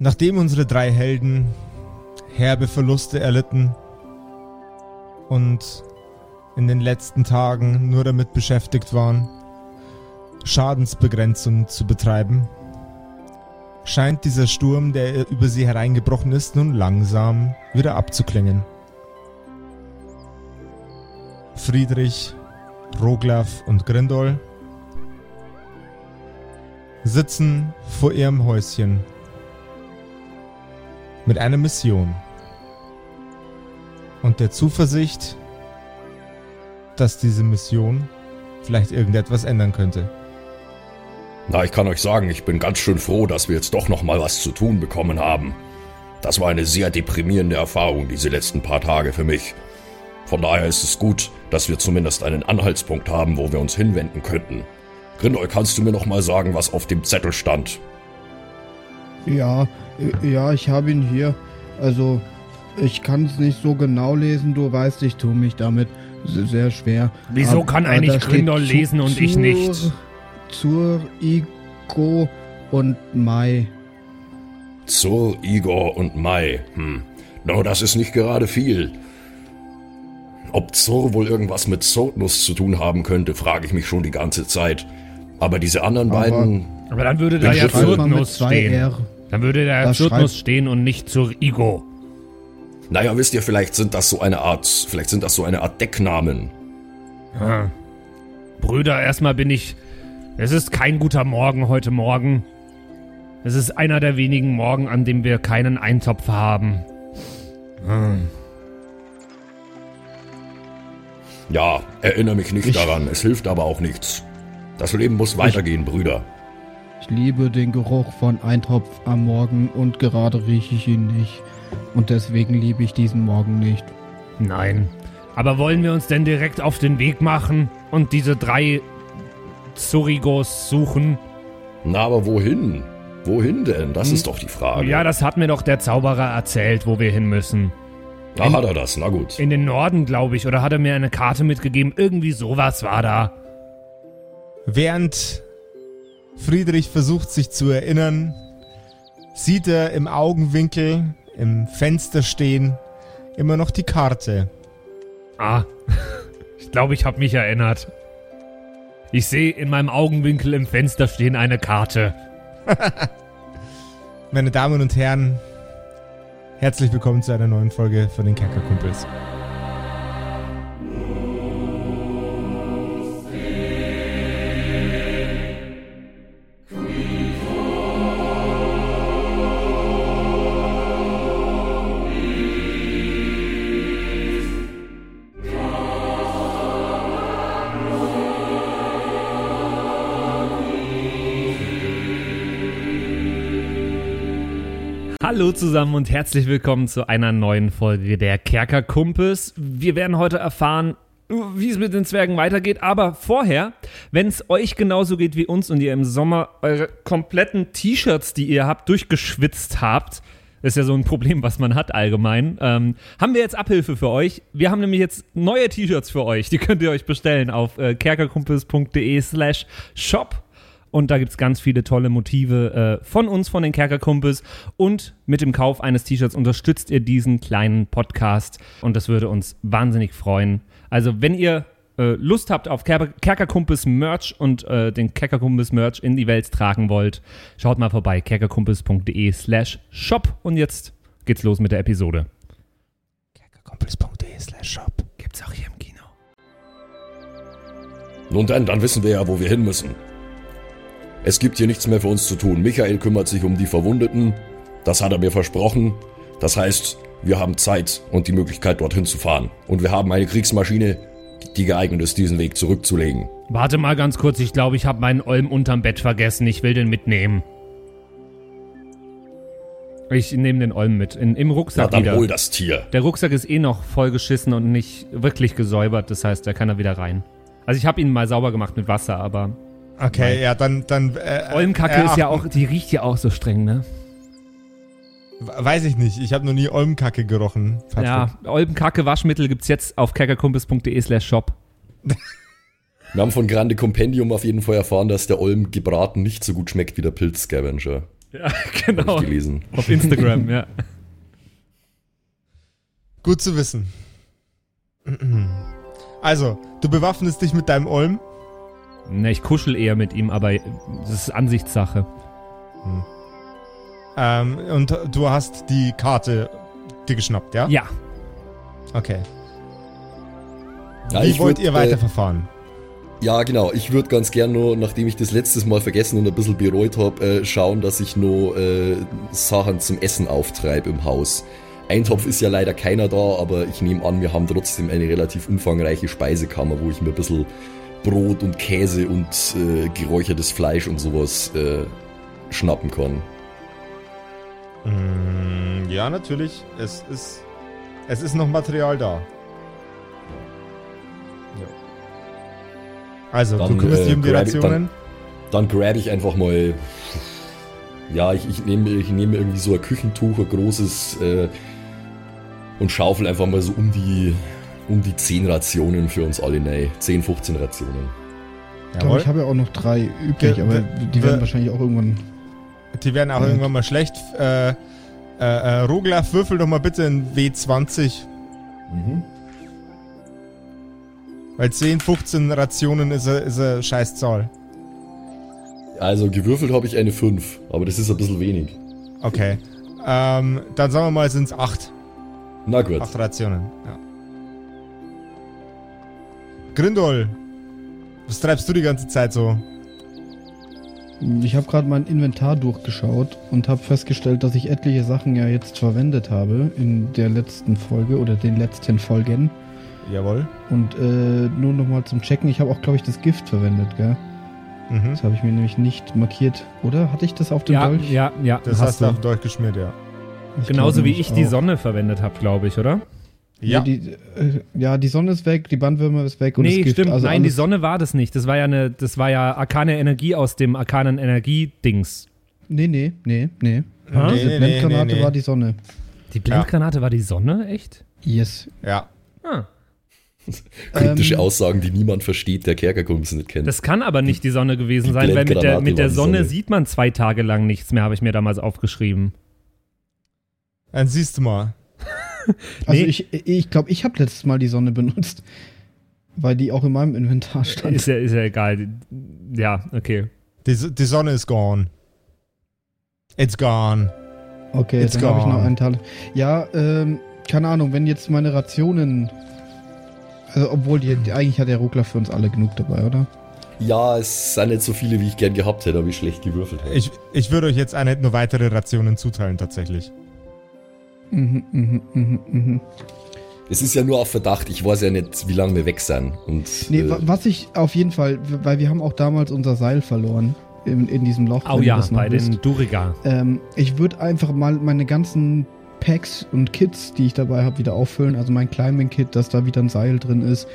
Nachdem unsere drei Helden herbe Verluste erlitten und in den letzten Tagen nur damit beschäftigt waren, Schadensbegrenzung zu betreiben, scheint dieser Sturm, der über sie hereingebrochen ist, nun langsam wieder abzuklingen. Friedrich, Roglaf und Grindol sitzen vor ihrem Häuschen mit einer Mission und der Zuversicht, dass diese Mission vielleicht irgendetwas ändern könnte. Na, ich kann euch sagen, ich bin ganz schön froh, dass wir jetzt doch noch mal was zu tun bekommen haben. Das war eine sehr deprimierende Erfahrung diese letzten paar Tage für mich. Von daher ist es gut, dass wir zumindest einen Anhaltspunkt haben, wo wir uns hinwenden könnten. Grindol, kannst du mir noch mal sagen, was auf dem Zettel stand? Ja, ja, ich habe ihn hier. Also, ich kann es nicht so genau lesen. Du weißt, ich tue mich damit sehr schwer. Wieso kann eigentlich Grindol lesen und ich nicht? Zur Igo und Mai. Zur Igor und Mai. Hm. No, das ist nicht gerade viel. Ob Zur wohl irgendwas mit Zotnuss zu tun haben könnte, frage ich mich schon die ganze Zeit. Aber diese anderen Aber- beiden. Aber dann würde da ja zwei stehen. R. Dann würde Zyrtnuss schreibt- stehen und nicht zur Igo. Naja, wisst ihr, vielleicht sind das so eine Art. Vielleicht sind das so eine Art Decknamen. Ah. Brüder, erstmal bin ich. Es ist kein guter Morgen heute Morgen. Es ist einer der wenigen Morgen, an dem wir keinen Eintopf haben. Hm. Ja, erinnere mich nicht Ich- daran. Es hilft aber auch nichts. Das Leben muss weitergehen, Brüder. Ich liebe den Geruch von Eintopf am Morgen und gerade rieche ich ihn nicht. Und deswegen liebe ich diesen Morgen nicht. Nein. Aber wollen wir uns denn direkt auf den Weg machen und diese drei Zurigos suchen? Na, aber wohin? Wohin denn? Das ist doch die Frage. Ja, das hat mir doch der Zauberer erzählt, wo wir hin müssen. Da hat er das, na gut. In den Norden, glaube ich. Oder hat er mir eine Karte mitgegeben? Irgendwie sowas war da. Während Friedrich versucht sich zu erinnern, sieht er im Augenwinkel im Fenster stehen immer noch die Karte. Ah, ich glaube, ich habe mich erinnert. Ich sehe in meinem Augenwinkel im Fenster stehen eine Karte. Meine Damen und Herren, herzlich willkommen zu einer neuen Folge von den Kerkerkumpels. Hallo zusammen und herzlich willkommen zu einer neuen Folge der Kerkerkumpels. Wir werden heute erfahren, wie es mit den Zwergen weitergeht, aber vorher, wenn es euch genauso geht wie uns und ihr im Sommer eure kompletten T-Shirts, die ihr habt, durchgeschwitzt habt, ist ja so ein Problem, was man hat allgemein, ähm, haben wir jetzt Abhilfe für euch. Wir haben nämlich jetzt neue T-Shirts für euch, die könnt ihr euch bestellen auf äh, kerkerkumpels.de slash shop. Und da gibt es ganz viele tolle Motive äh, von uns, von den Kerkerkumpels. Und mit dem Kauf eines T-Shirts unterstützt ihr diesen kleinen Podcast. Und das würde uns wahnsinnig freuen. Also, wenn ihr äh, Lust habt auf Ker Kerkerkumpels Merch und äh, den Kerkerkumpels Merch in die Welt tragen wollt, schaut mal vorbei. kerkerkumpels.de slash shop. Und jetzt geht's los mit der Episode. Kerkerkumpels.de slash shop. Gibt's auch hier im Kino. Nun denn, dann wissen wir ja, wo wir hin müssen. Es gibt hier nichts mehr für uns zu tun. Michael kümmert sich um die Verwundeten. Das hat er mir versprochen. Das heißt, wir haben Zeit und die Möglichkeit, dorthin zu fahren. Und wir haben eine Kriegsmaschine, die geeignet ist, diesen Weg zurückzulegen. Warte mal ganz kurz. Ich glaube, ich habe meinen Olm unterm Bett vergessen. Ich will den mitnehmen. Ich nehme den Olm mit. In, Im Rucksack dann wieder. hol das Tier. Der Rucksack ist eh noch vollgeschissen und nicht wirklich gesäubert. Das heißt, da kann er wieder rein. Also ich habe ihn mal sauber gemacht mit Wasser, aber Okay, ja, dann. dann äh, Olmkacke äh, ist ja auch, die riecht ja auch so streng, ne? Weiß ich nicht. Ich habe noch nie Olmkacke gerochen. Patrick. Ja, Olmkacke Waschmittel gibt's jetzt auf kerkerkumpels.de slash shop. Wir haben von Grande Compendium auf jeden Fall erfahren, dass der Olm gebraten nicht so gut schmeckt wie der Pilz-Scavenger. Ja, genau. Hab ich gelesen. Auf Instagram, ja. Gut zu wissen. Also, du bewaffnest dich mit deinem Olm. Ne, ich kuschel eher mit ihm, aber das ist Ansichtssache. Ähm, und du hast die Karte dir geschnappt, ja? Ja. Okay. Ja, Wie ich wollt würd, ihr äh, weiterverfahren? Ja, genau. Ich würde ganz gern nur, nachdem ich das letztes Mal vergessen und ein bisschen bereut habe, äh, schauen, dass ich nur äh, Sachen zum Essen auftreibe im Haus. Eintopf ist ja leider keiner da, aber ich nehme an, wir haben trotzdem eine relativ umfangreiche Speisekammer, wo ich mir ein bisschen Brot und Käse und äh, geräuchertes Fleisch und sowas äh, schnappen kann. Mm, ja, natürlich. Es ist, es ist noch Material da. Also, du Dann, kümmerst äh, dich um die Rationen. Dann grab ich einfach mal. Ja, ich, ich nehme ich nehme irgendwie so ein Küchentuch, ein großes, äh, und schaufel einfach mal so um die, um die 10 Rationen für uns alle rein. 10, 15 Rationen. Ich glaube, ich habe ja auch noch drei übrig, Ge- aber die werden we- wahrscheinlich auch irgendwann. Die werden auch Ja. irgendwann mal schlecht. Äh, äh, äh, Roglaf, würfel doch mal bitte in W20. Mhm. Weil 10, 15 Rationen ist eine, ist eine scheiß Zahl. Also gewürfelt habe ich eine 5, aber das ist ein bisschen wenig. Okay. ähm, dann sagen wir mal, sind es 8. Na gut. 8 Rationen. Ja. Grindol, was treibst du die ganze Zeit so? Ich habe gerade mein Inventar durchgeschaut und habe festgestellt, dass ich etliche Sachen ja jetzt verwendet habe in der letzten Folge oder den letzten Folgen. Jawohl. Und äh, nur nochmal zum Checken, ich habe auch, glaube ich, das Gift verwendet, gell? Mhm. Das habe ich mir nämlich nicht markiert. Oder? Hatte ich das auf dem Ja, Dolch? ja, ja. Das hast hast du auf Dolch geschmiert, ja. Ich Genauso glaub wie ich die auch. Sonne verwendet habe, glaube ich, oder? Ja, die, äh, ja, die Sonne ist weg, die Bandwürmer ist weg und nee, Gift. stimmt. Also Nein, die Sonne war das nicht. Das war ja eine, das war ja arkane Energie aus dem arkanen Energie-Dings. Nee, nee, nee, nee. Ha? Diese Nee, nee, Blendgranate nee, nee. war die Sonne. Die Blendgranate war die Sonne, echt? Yes. Ja. Ah. Kryptische Ähm, Aussagen, die niemand versteht, der Kerkerkumpels nicht kennt. Das kann aber nicht die Sonne gewesen Die sein, weil mit der, mit der Sonne, Sonne. sieht man zwei Tage lang nichts mehr, habe ich mir damals aufgeschrieben. Dann siehst du mal. Also Nee. ich glaube, ich, glaub, ich habe letztes Mal die Sonne benutzt, weil die auch in meinem Inventar stand. Ist ja, ist ja egal. Ja, okay. Die, die Sonne ist gone. It's gone. Okay, It's dann habe ich noch einen Teil. Ja, ähm, keine Ahnung, wenn jetzt meine Rationen. Also, obwohl, die, die, eigentlich hat der Ruckler für uns alle genug dabei, oder? ja, es sind nicht so viele, wie ich gern gehabt hätte, aber ich schlecht gewürfelt habe. Ich, ich würde euch jetzt eine, nur weitere Rationen zuteilen, tatsächlich. Mhm, mhm, mhm, mhm. Es ist ja nur auf Verdacht, ich weiß ja nicht, wie lange wir weg sind. Und, Nee, äh, wa- was ich auf jeden Fall, weil wir haben auch damals unser Seil verloren in, in diesem Loch. Oh ja, bei wisst. den Duriga. Ähm, ich würde einfach mal meine ganzen Packs und Kits, die ich dabei habe, wieder auffüllen. Also mein Climbing-Kit, dass da wieder ein Seil drin ist.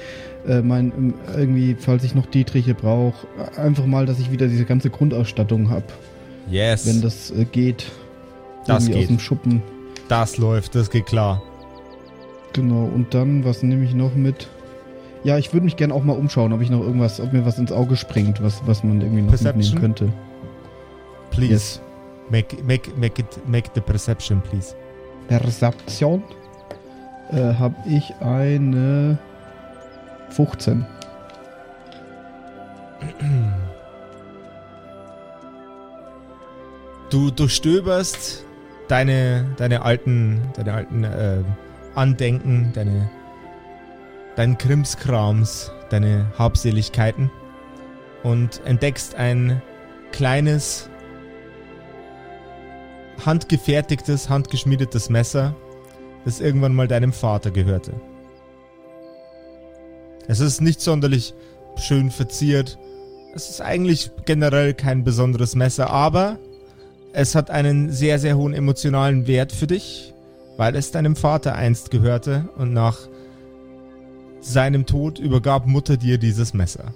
Äh, mein, ähm, irgendwie, falls ich noch Dietriche brauche. Einfach mal, dass ich wieder diese ganze Grundausstattung habe, Yes. wenn das äh, geht. Das Irgendwie geht. aus dem Schuppen. Das läuft, das geht klar. Genau. Und dann, was nehme ich noch mit? Ja, ich würde mich gerne auch mal umschauen, ob ich noch irgendwas, ob mir was ins Auge springt, was, was man irgendwie noch Perception? mitnehmen könnte. Please. Yes. Make, make, make, it, make the perception, please. Perception äh, habe ich eine 15. Du durchstöberst deine, deine alten, deine alten äh, Andenken, deine, deinen Krimskrams, deine Habseligkeiten und entdeckst ein kleines, handgefertigtes, handgeschmiedetes Messer, das irgendwann mal deinem Vater gehörte. Es ist nicht sonderlich schön verziert. Es ist eigentlich generell kein besonderes Messer, aber es hat einen sehr, sehr hohen emotionalen Wert für dich, weil es deinem Vater einst gehörte und nach seinem Tod übergab Mutter dir dieses Messer.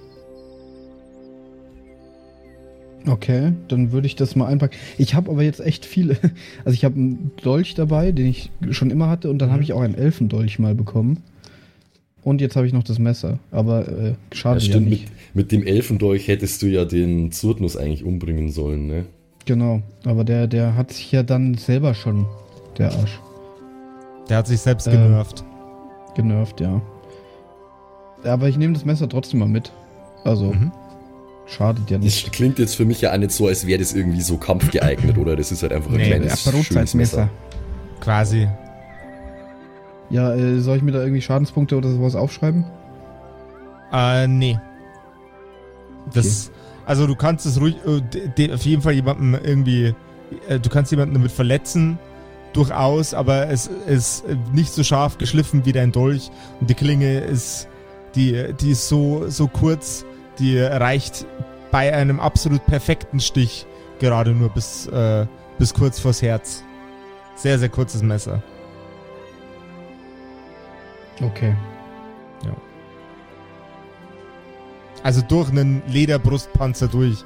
Okay, dann würde ich das mal einpacken. Ich habe aber jetzt echt viele. Also ich habe einen Dolch dabei, den ich schon immer hatte, und dann Mhm. habe ich auch einen Elfendolch mal bekommen. Und jetzt habe ich noch das Messer. Aber äh, ja, schade ja, stimmt, mit, nicht. mit dem Elfendolch hättest du ja den Zurtnus eigentlich umbringen sollen, ne? Genau, aber der, der hat sich ja dann selber schon, der Arsch, Der hat sich selbst Ähm, genervt. genervt, ja. Aber ich nehme das Messer trotzdem mal mit. Also, Mhm. schadet ja Das nicht. klingt jetzt für mich ja auch nicht so, als wäre das irgendwie so kampfgeeignet, oder? Das ist halt einfach ein Nee, kleines, Ja, schönes. Messer. Quasi. Ja, äh, soll ich mir da irgendwie Schadenspunkte oder sowas aufschreiben? Äh, nee. Das, also du kannst es ruhig, äh, auf jeden Fall jemanden irgendwie, äh, du kannst jemanden damit verletzen, durchaus, aber es ist nicht so scharf geschliffen wie dein Dolch und die Klinge ist, die, die ist so, so kurz, die reicht bei einem absolut perfekten Stich gerade nur bis, äh, bis kurz vors Herz. Sehr, sehr kurzes Messer. Okay. Also durch einen Lederbrustpanzer durch.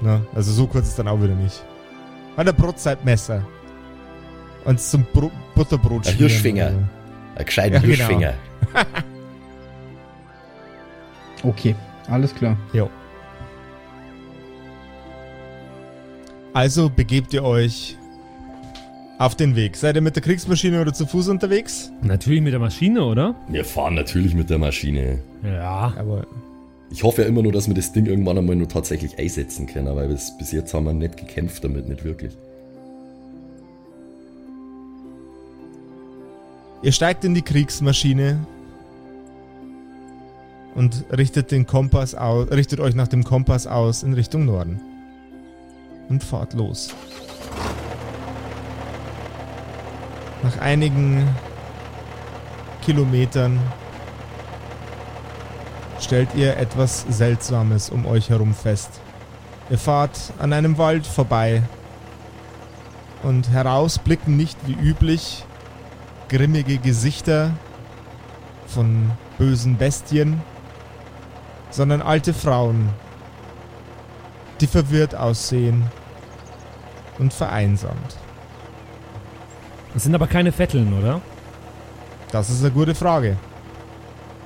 Na, also so kurz ist dann auch wieder nicht. Hat ein Brotzeitmesser. Und zum Bro Butterbrot Ein. Hirschfinger. Ein gescheiter Ja, genau. Hirschfinger. Okay, alles klar. Also begebt ihr euch auf den Weg. Seid ihr mit der Kriegsmaschine oder zu Fuß unterwegs? Natürlich mit der Maschine, oder? Wir fahren natürlich mit der Maschine. Ja. Aber Ich hoffe ja immer nur, dass wir das Ding irgendwann einmal nur tatsächlich einsetzen können, weil bis, jetzt haben wir nicht gekämpft damit, nicht wirklich. ihr steigt in die Kriegsmaschine und richtet den Kompass aus, richtet euch nach dem Kompass aus in Richtung Norden. Und fahrt los. Nach einigen Kilometern stellt ihr etwas Seltsames um euch herum fest. Ihr fahrt an einem Wald vorbei und heraus blicken nicht wie üblich grimmige Gesichter von bösen Bestien, sondern alte Frauen, die verwirrt aussehen und vereinsamt. Das sind aber keine Vetteln, oder? Das ist eine gute Frage.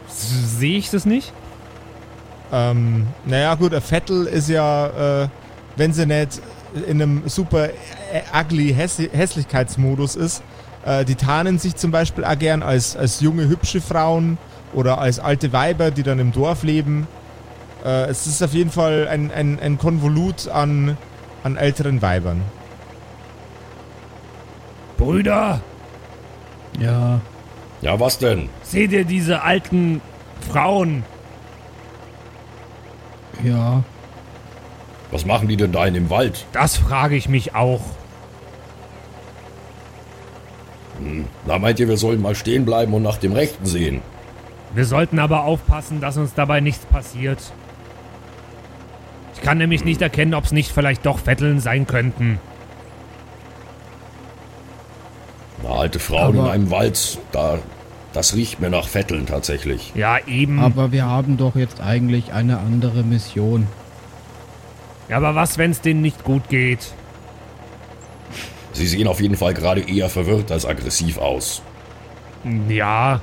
Sehe ich das nicht? Ähm, naja gut, ein Vettel ist ja, äh, wenn sie nicht in einem super äh, ugly Häss Hässlichkeitsmodus ist, äh, die tarnen sich zum Beispiel auch gern als, als junge, hübsche Frauen oder als alte Weiber, die dann im Dorf leben. Äh, es ist auf jeden Fall ein, ein, ein Konvolut an, an älteren Weibern. Brüder, Ja, Ja, was denn? seht ihr diese alten Frauen? Ja. Was machen die denn da in dem Wald? Das frage ich mich auch. Na, meint ihr, wir sollen mal stehen bleiben und nach dem Rechten sehen? Wir sollten aber aufpassen, dass uns dabei nichts passiert. Ich kann nämlich nicht erkennen, ob es nicht vielleicht doch Vetteln sein könnten. Na, alte Frauen in Aber- einem Wald, da, das riecht mir nach Vetteln tatsächlich. Ja, eben. Aber wir haben doch jetzt eigentlich eine andere Mission. Ja, aber was, wenn es denen nicht gut geht? Sie sehen auf jeden Fall gerade eher verwirrt als aggressiv aus. Ja,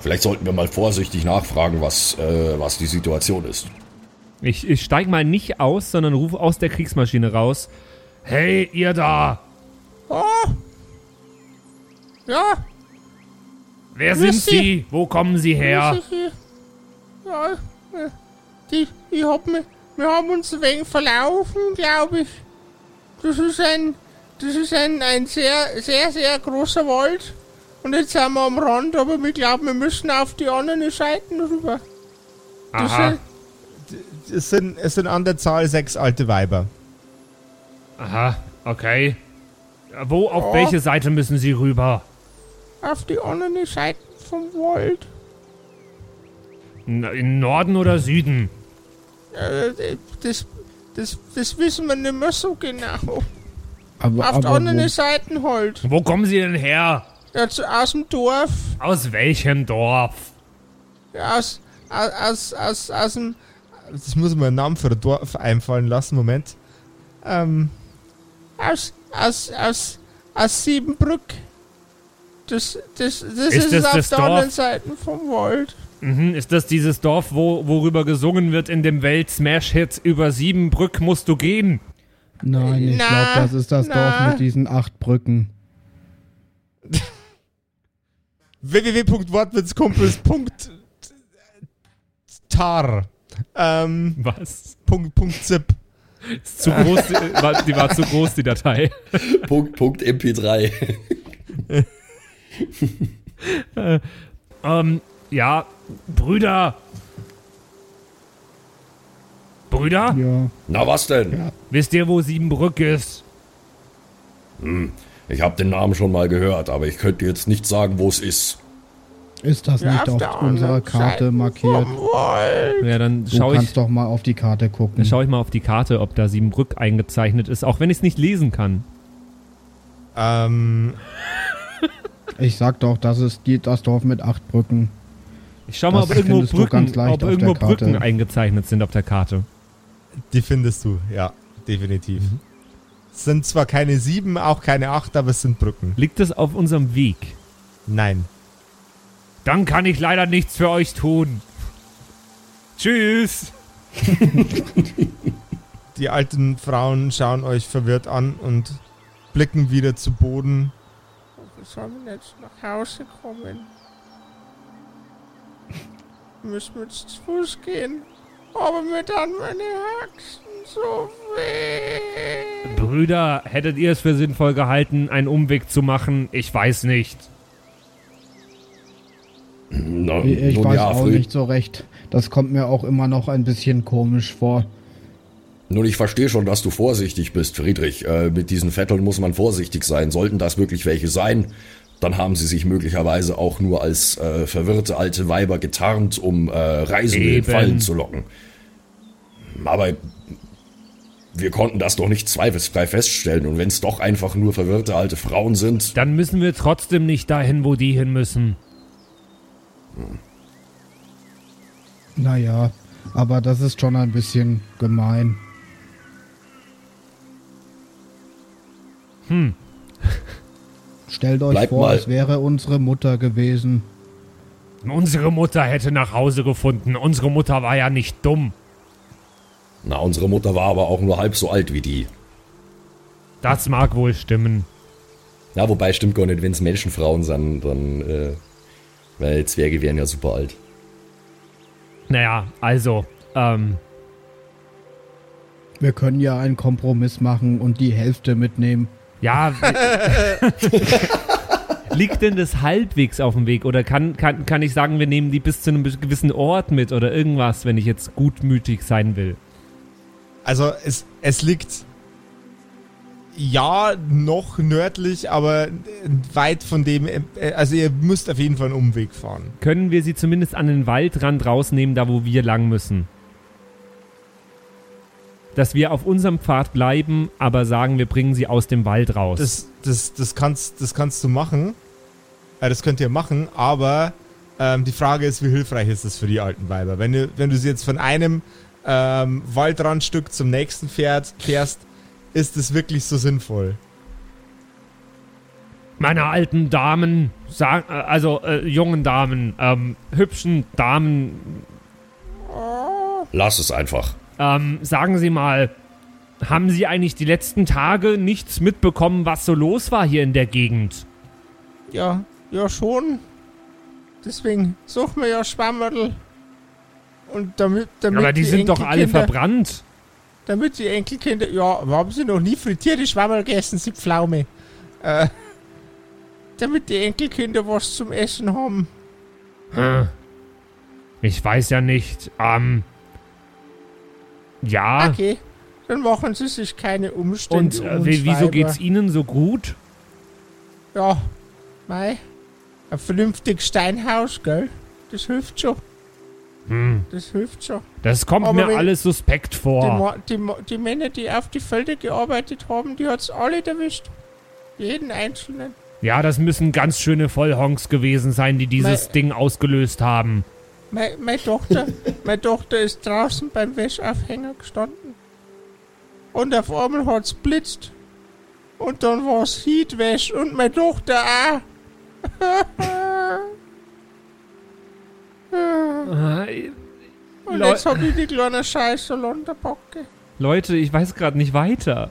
Vielleicht sollten wir mal vorsichtig nachfragen, was, äh, was die Situation ist. ich, ich steig mal nicht aus, sondern rufe aus der Kriegsmaschine raus. Hey, ihr da! Oh! Ja, Wer sind Sie. Sie? Wo kommen Sie her? Ja, die, ich hab mich, wir haben uns ein wenig verlaufen, glaube ich. Das ist ein, das ist ein, ein sehr, sehr, sehr großer Wald. Und jetzt sind wir am Rand, aber wir glauben, wir müssen auf die anderen Seiten rüber. Das Aha, sind, es, sind, es sind an der Zahl sechs alte Weiber. aha, okay. Wo, auf Ja. welche Seite müssen Sie rüber? Auf die anderen Seiten vom Wald. In Norden oder Süden? Äh, das, das, das wissen wir nicht mehr so genau. Aber, Auf die aber anderen wo, Seiten halt. Wo kommen Sie denn her? Ja, zu, aus dem Dorf. Aus welchem Dorf? Ja, aus, aus, aus, aus, aus dem. Das muss mir einen Namen für ein Dorf einfallen lassen, Moment. Ähm. Aus, aus, aus, aus Siebenbrück. Das, das, das Ist ist, das auf das Dorf? anderen Seite vom Wald. Mhm, ist das dieses Dorf, wo, worüber gesungen wird in dem Welt-Smash-Hit über Siebenbrück musst du gehen? Nein, ich glaube, das ist das na. Dorf mit diesen acht Brücken. www.wortwitzkumpels.tar ähm, Was? Punkt, Punkt zip. Ist zu groß, die, war, die war zu groß, die Datei. Punkt, Punkt MP3. Ähm, ja, Brüder. Brüder? Ja. Na was denn? Wisst ihr, wo Siebenbrück ist? Ich habe den Namen schon mal gehört, aber ich könnte jetzt nicht sagen, wo es ist. Ist das nicht auf unserer Karte markiert? Ja, dann Du schaue kannst ich, doch mal auf die Karte gucken. dann schau ich mal auf die Karte, ob da Siebenbrück eingezeichnet ist, auch wenn ich es nicht lesen kann. Ähm, Ich sag doch, das ist die, das Dorf mit acht Brücken. Ich schau mal, Das ob irgendwo, Brücken, ganz leicht ob auf irgendwo der Karte. Brücken eingezeichnet sind auf der Karte. die findest du, ja, definitiv. Es sind zwar keine sieben, auch keine acht, aber es sind Brücken. Liegt es auf unserem Weg? Nein. Dann kann ich leider nichts für euch tun. Tschüss. Die alten Frauen schauen euch verwirrt an und blicken wieder zu Boden. Wir sollen jetzt nach Hause kommen. Müssen wir jetzt zu Fuß gehen. Aber mir dann meine Haxen so weh. Brüder, hättet ihr es für sinnvoll gehalten, einen Umweg zu machen? Ich weiß nicht. Na, Ich, ich weiß ja, auch Fried- nicht so recht. Das kommt mir auch immer noch ein bisschen komisch vor. Nun, ich verstehe schon, dass du vorsichtig bist, Friedrich. Äh, mit diesen Vetteln muss man vorsichtig sein. Sollten das wirklich welche sein, dann haben sie sich möglicherweise auch nur als äh, verwirrte alte Weiber getarnt, um äh, Reisende in. Fallen zu locken. Aber wir konnten das doch nicht zweifelsfrei feststellen. Und wenn es doch einfach nur verwirrte alte Frauen sind, Dann müssen wir trotzdem nicht dahin, wo die hin müssen. Naja, aber das ist schon ein bisschen gemein. Hm. Stellt euch Bleibt vor, mal- es wäre unsere Mutter gewesen. Unsere Mutter hätte nach Hause gefunden. Unsere Mutter war ja nicht dumm. na, unsere Mutter war aber auch nur halb so alt wie die. Das mag wohl stimmen. Ja, wobei stimmt gar nicht, wenn es Menschenfrauen sind, dann, äh, weil Zwerge wären ja super alt. Naja, also, ähm, Wir können ja einen Kompromiss machen und die Hälfte mitnehmen. Ja. Liegt denn das halbwegs auf dem Weg? Oder kann, kann, kann ich sagen, wir nehmen die bis zu einem gewissen Ort mit oder irgendwas, wenn ich jetzt gutmütig sein will? Also es, es liegt ja noch nördlich, aber weit von dem, äh, also ihr müsst auf jeden Fall einen Umweg fahren. Können wir sie zumindest an den Waldrand rausnehmen, da wo wir lang müssen? Dass wir auf unserem Pfad bleiben, aber sagen, wir bringen sie aus dem Wald raus. Das, das, das, kannst, das kannst du machen. Äh, das könnt ihr machen, aber ähm, die Frage ist, wie hilfreich ist das für die alten Weiber? Wenn du, wenn du sie jetzt von einem ähm, Waldrandstück zum nächsten fährt, fährst, ist es wirklich so sinnvoll? Meine alten Damen, äh, also äh, jungen Damen, ähm, hübschen Damen, Lass es einfach. Ähm, sagen Sie mal, haben Sie eigentlich die letzten Tage nichts mitbekommen, was so los war hier in der Gegend? Ja, ja schon. Deswegen suchen wir ja Schwammerl. Und damit, damit Aber die sind doch alle verbrannt. Damit die Enkelkinder. Ja, haben sie noch nie frittierte Schwammerl gegessen, sie Pflaume. Äh, damit die Enkelkinder was zum Essen haben. Hm. Ich weiß ja nicht. Ähm. Ja. Okay, dann machen sie sich keine Und Umstände. um äh, wieso geht's Ihnen so gut? Ja, mei. Ein vernünftiges Steinhaus, gell? Das hilft schon. Hm. Das hilft schon. Das kommt Aber mir alles suspekt Die, vor. Die, Ma die Männer, die auf die Felder gearbeitet haben, die hat's alle erwischt. Jeden einzelnen. Ja, das müssen ganz schöne Vollhonks gewesen sein, die dieses Mei- Ding ausgelöst haben. Meine, meine Tochter, meine Tochter ist draußen beim Wäscheaufhänger gestanden. Und auf einmal hat's blitzt. Und dann war's Heatwäsch und meine Tochter auch. Und Leu- jetzt hab ich die kleine Scheiße Londerbocke. Leute, ich weiß gerade nicht weiter.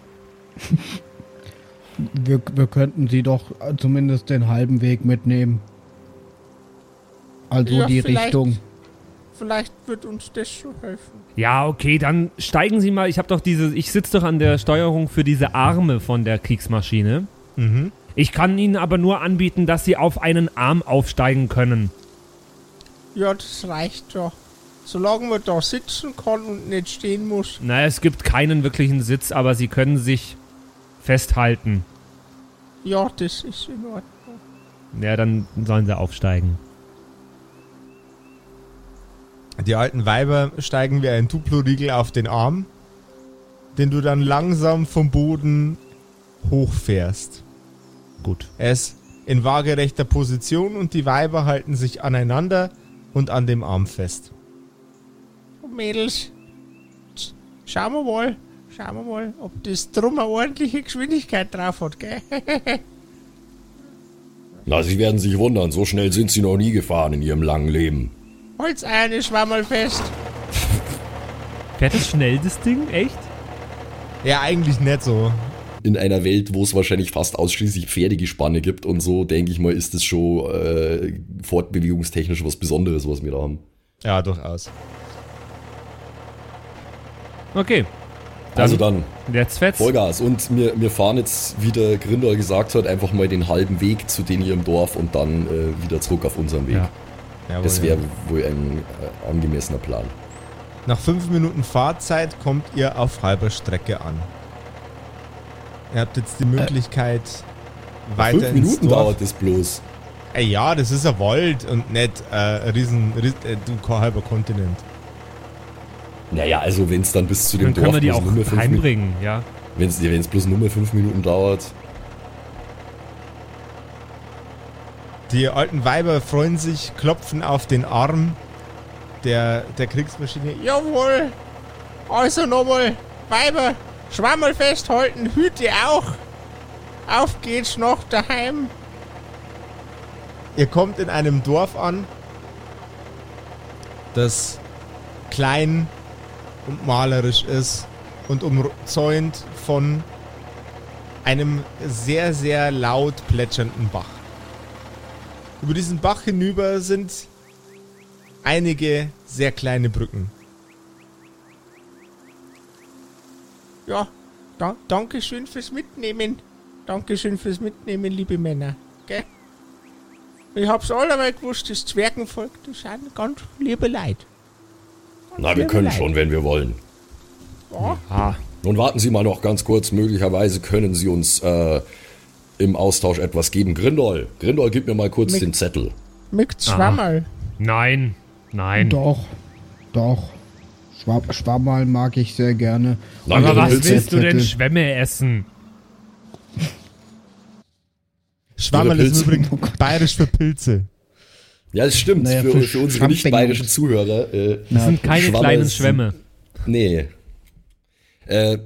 Wir, wir könnten sie doch zumindest den halben Weg mitnehmen. Also Ja, die. Richtung. Vielleicht wird uns das schon helfen. Ja, okay, dann steigen Sie mal. Ich habe doch diese, ich sitze doch an der Steuerung für diese Arme von der Kriegsmaschine. Mhm. Ich kann Ihnen aber nur anbieten, dass Sie auf einen Arm aufsteigen können. Ja, das reicht doch. Solange man da sitzen kann und nicht stehen muss. Na, es gibt keinen wirklichen Sitz, aber Sie können sich festhalten. Ja, das ist in Ordnung. Ja, dann sollen Sie aufsteigen. Die alten Weiber steigen wie ein Duplo-Riegel auf den Arm, den du dann langsam vom Boden hochfährst. Gut. Er ist in waagerechter Position und die Weiber halten sich aneinander und an dem Arm fest. Mädels, schauen wir mal, schauen wir mal, ob das drum eine ordentliche Geschwindigkeit drauf hat, gell? Na, Sie werden sich wundern, so schnell sind Sie noch nie gefahren in Ihrem langen Leben. Holz eine Schwammerl fest. Fährt es schnell, das Ding? Echt? Ja, eigentlich nicht so. In einer Welt, wo es wahrscheinlich fast ausschließlich Pferdegespanne gibt und so, denke ich mal, ist es schon äh, fortbewegungstechnisch was Besonderes, was wir da haben. Ja, durchaus. Okay. Dann, also dann, Jetzt fetzt. Vollgas. Und wir, wir fahren jetzt, wie der Grindel gesagt hat, einfach mal den halben Weg zu denen hier im Dorf und dann äh, wieder zurück auf unseren Weg. Ja. Jawohl, Das ja. wäre wohl ein äh, angemessener Plan. Nach fünf Minuten Fahrzeit kommt ihr auf halber Strecke an. Ihr habt jetzt die Möglichkeit, weiter Fünf ins Minuten Dorf. dauert das bloß. Ey, ja, das ist ein Wald und nicht äh, ein riesen, ries, äh, du, kein halber Kontinent. Naja, also wenn es dann bis zu dem Dann können Dorf wir die auch nur mehr fünf Minuten, heimbringen, ja. wenn es bloß nur mehr fünf Minuten dauert. Die alten Weiber freuen sich, klopfen auf den Arm der, der Kriegsmaschine. Jawohl! Also nochmal, Weiber, Schwammerl festhalten, Hüte auch. Auf geht's noch daheim. Ihr kommt in einem Dorf an, das klein und malerisch ist und umzäunt von einem sehr, sehr laut plätschernden Bach. Über diesen Bach hinüber sind einige sehr kleine Brücken. Ja, da, danke schön fürs Mitnehmen. Dankeschön fürs Mitnehmen, liebe Männer. Gell? Ich hab's allemal gewusst, das Zwergenvolk, das sind ganz liebe Leid. Na, wir können schon, wenn wir wollen. Ja, Ah, Nun warten Sie mal noch ganz kurz. Möglicherweise können Sie uns äh, im Austausch etwas geben. Grindol, Grindol, gib mir mal kurz Mit- den Zettel. mit Schwammerl. nein. Nein. Doch, doch. Schwab Schwammerl mag ich sehr gerne. Nein, Aber was willst du denn Zettel. Schwämme essen? Schwammerl ist übrigens Oh bayerisch für Pilze. Ja, das stimmt. Naja, für, für für unsere nicht bayerischen Zuhörer. Äh, Das sind keine Schwammer kleinen Schwämme. Nee. Äh,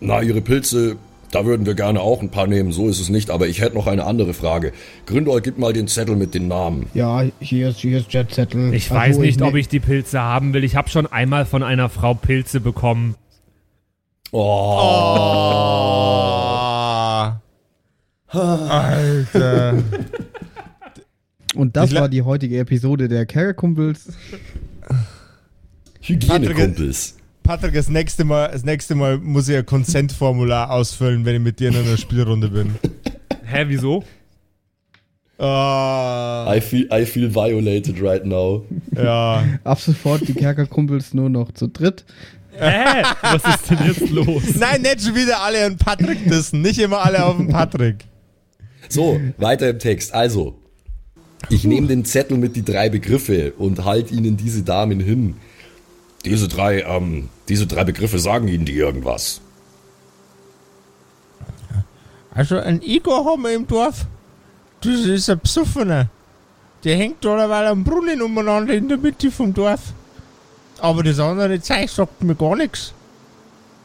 na, Ihre Pilze, da würden wir gerne auch ein paar nehmen. So ist es nicht. Aber ich hätte noch eine andere Frage. Grindol, gib mal den Zettel mit den Namen. Ja, hier ist, hier ist der Zettel. Ich Also, weiß nicht, ne- ob ich die Pilze haben will. Ich habe schon einmal von einer Frau Pilze bekommen. Oh. Oh. Alter. Und das Ich war die heutige Episode der Kerkerkumpels. Hygienekumpels. Patrick, das nächste Mal, das nächste Mal muss ich ein Consent-Formular ausfüllen, wenn ich mit dir in einer Spielrunde bin. Hä, wieso? Ah, I feel, I feel violated right now. ja. Ab sofort die Kerkerkumpels nur noch zu dritt. Hä? Was ist denn jetzt los? Nein, nicht schon wieder alle an Patrick dissen. Nicht immer alle auf den Patrick. So, weiter im Text. Also, ich nehme den Zettel mit die drei Begriffe und halte Ihnen diese Damen hin. Diese drei, ähm, diese drei Begriffe sagen Ihnen die irgendwas. Also, ein Igor haben wir im Dorf. Das ist ein Psuffener. Der hängt allerweil am Brunnen umeinander in der Mitte vom Dorf. Aber das andere Zeug sagt mir gar nichts.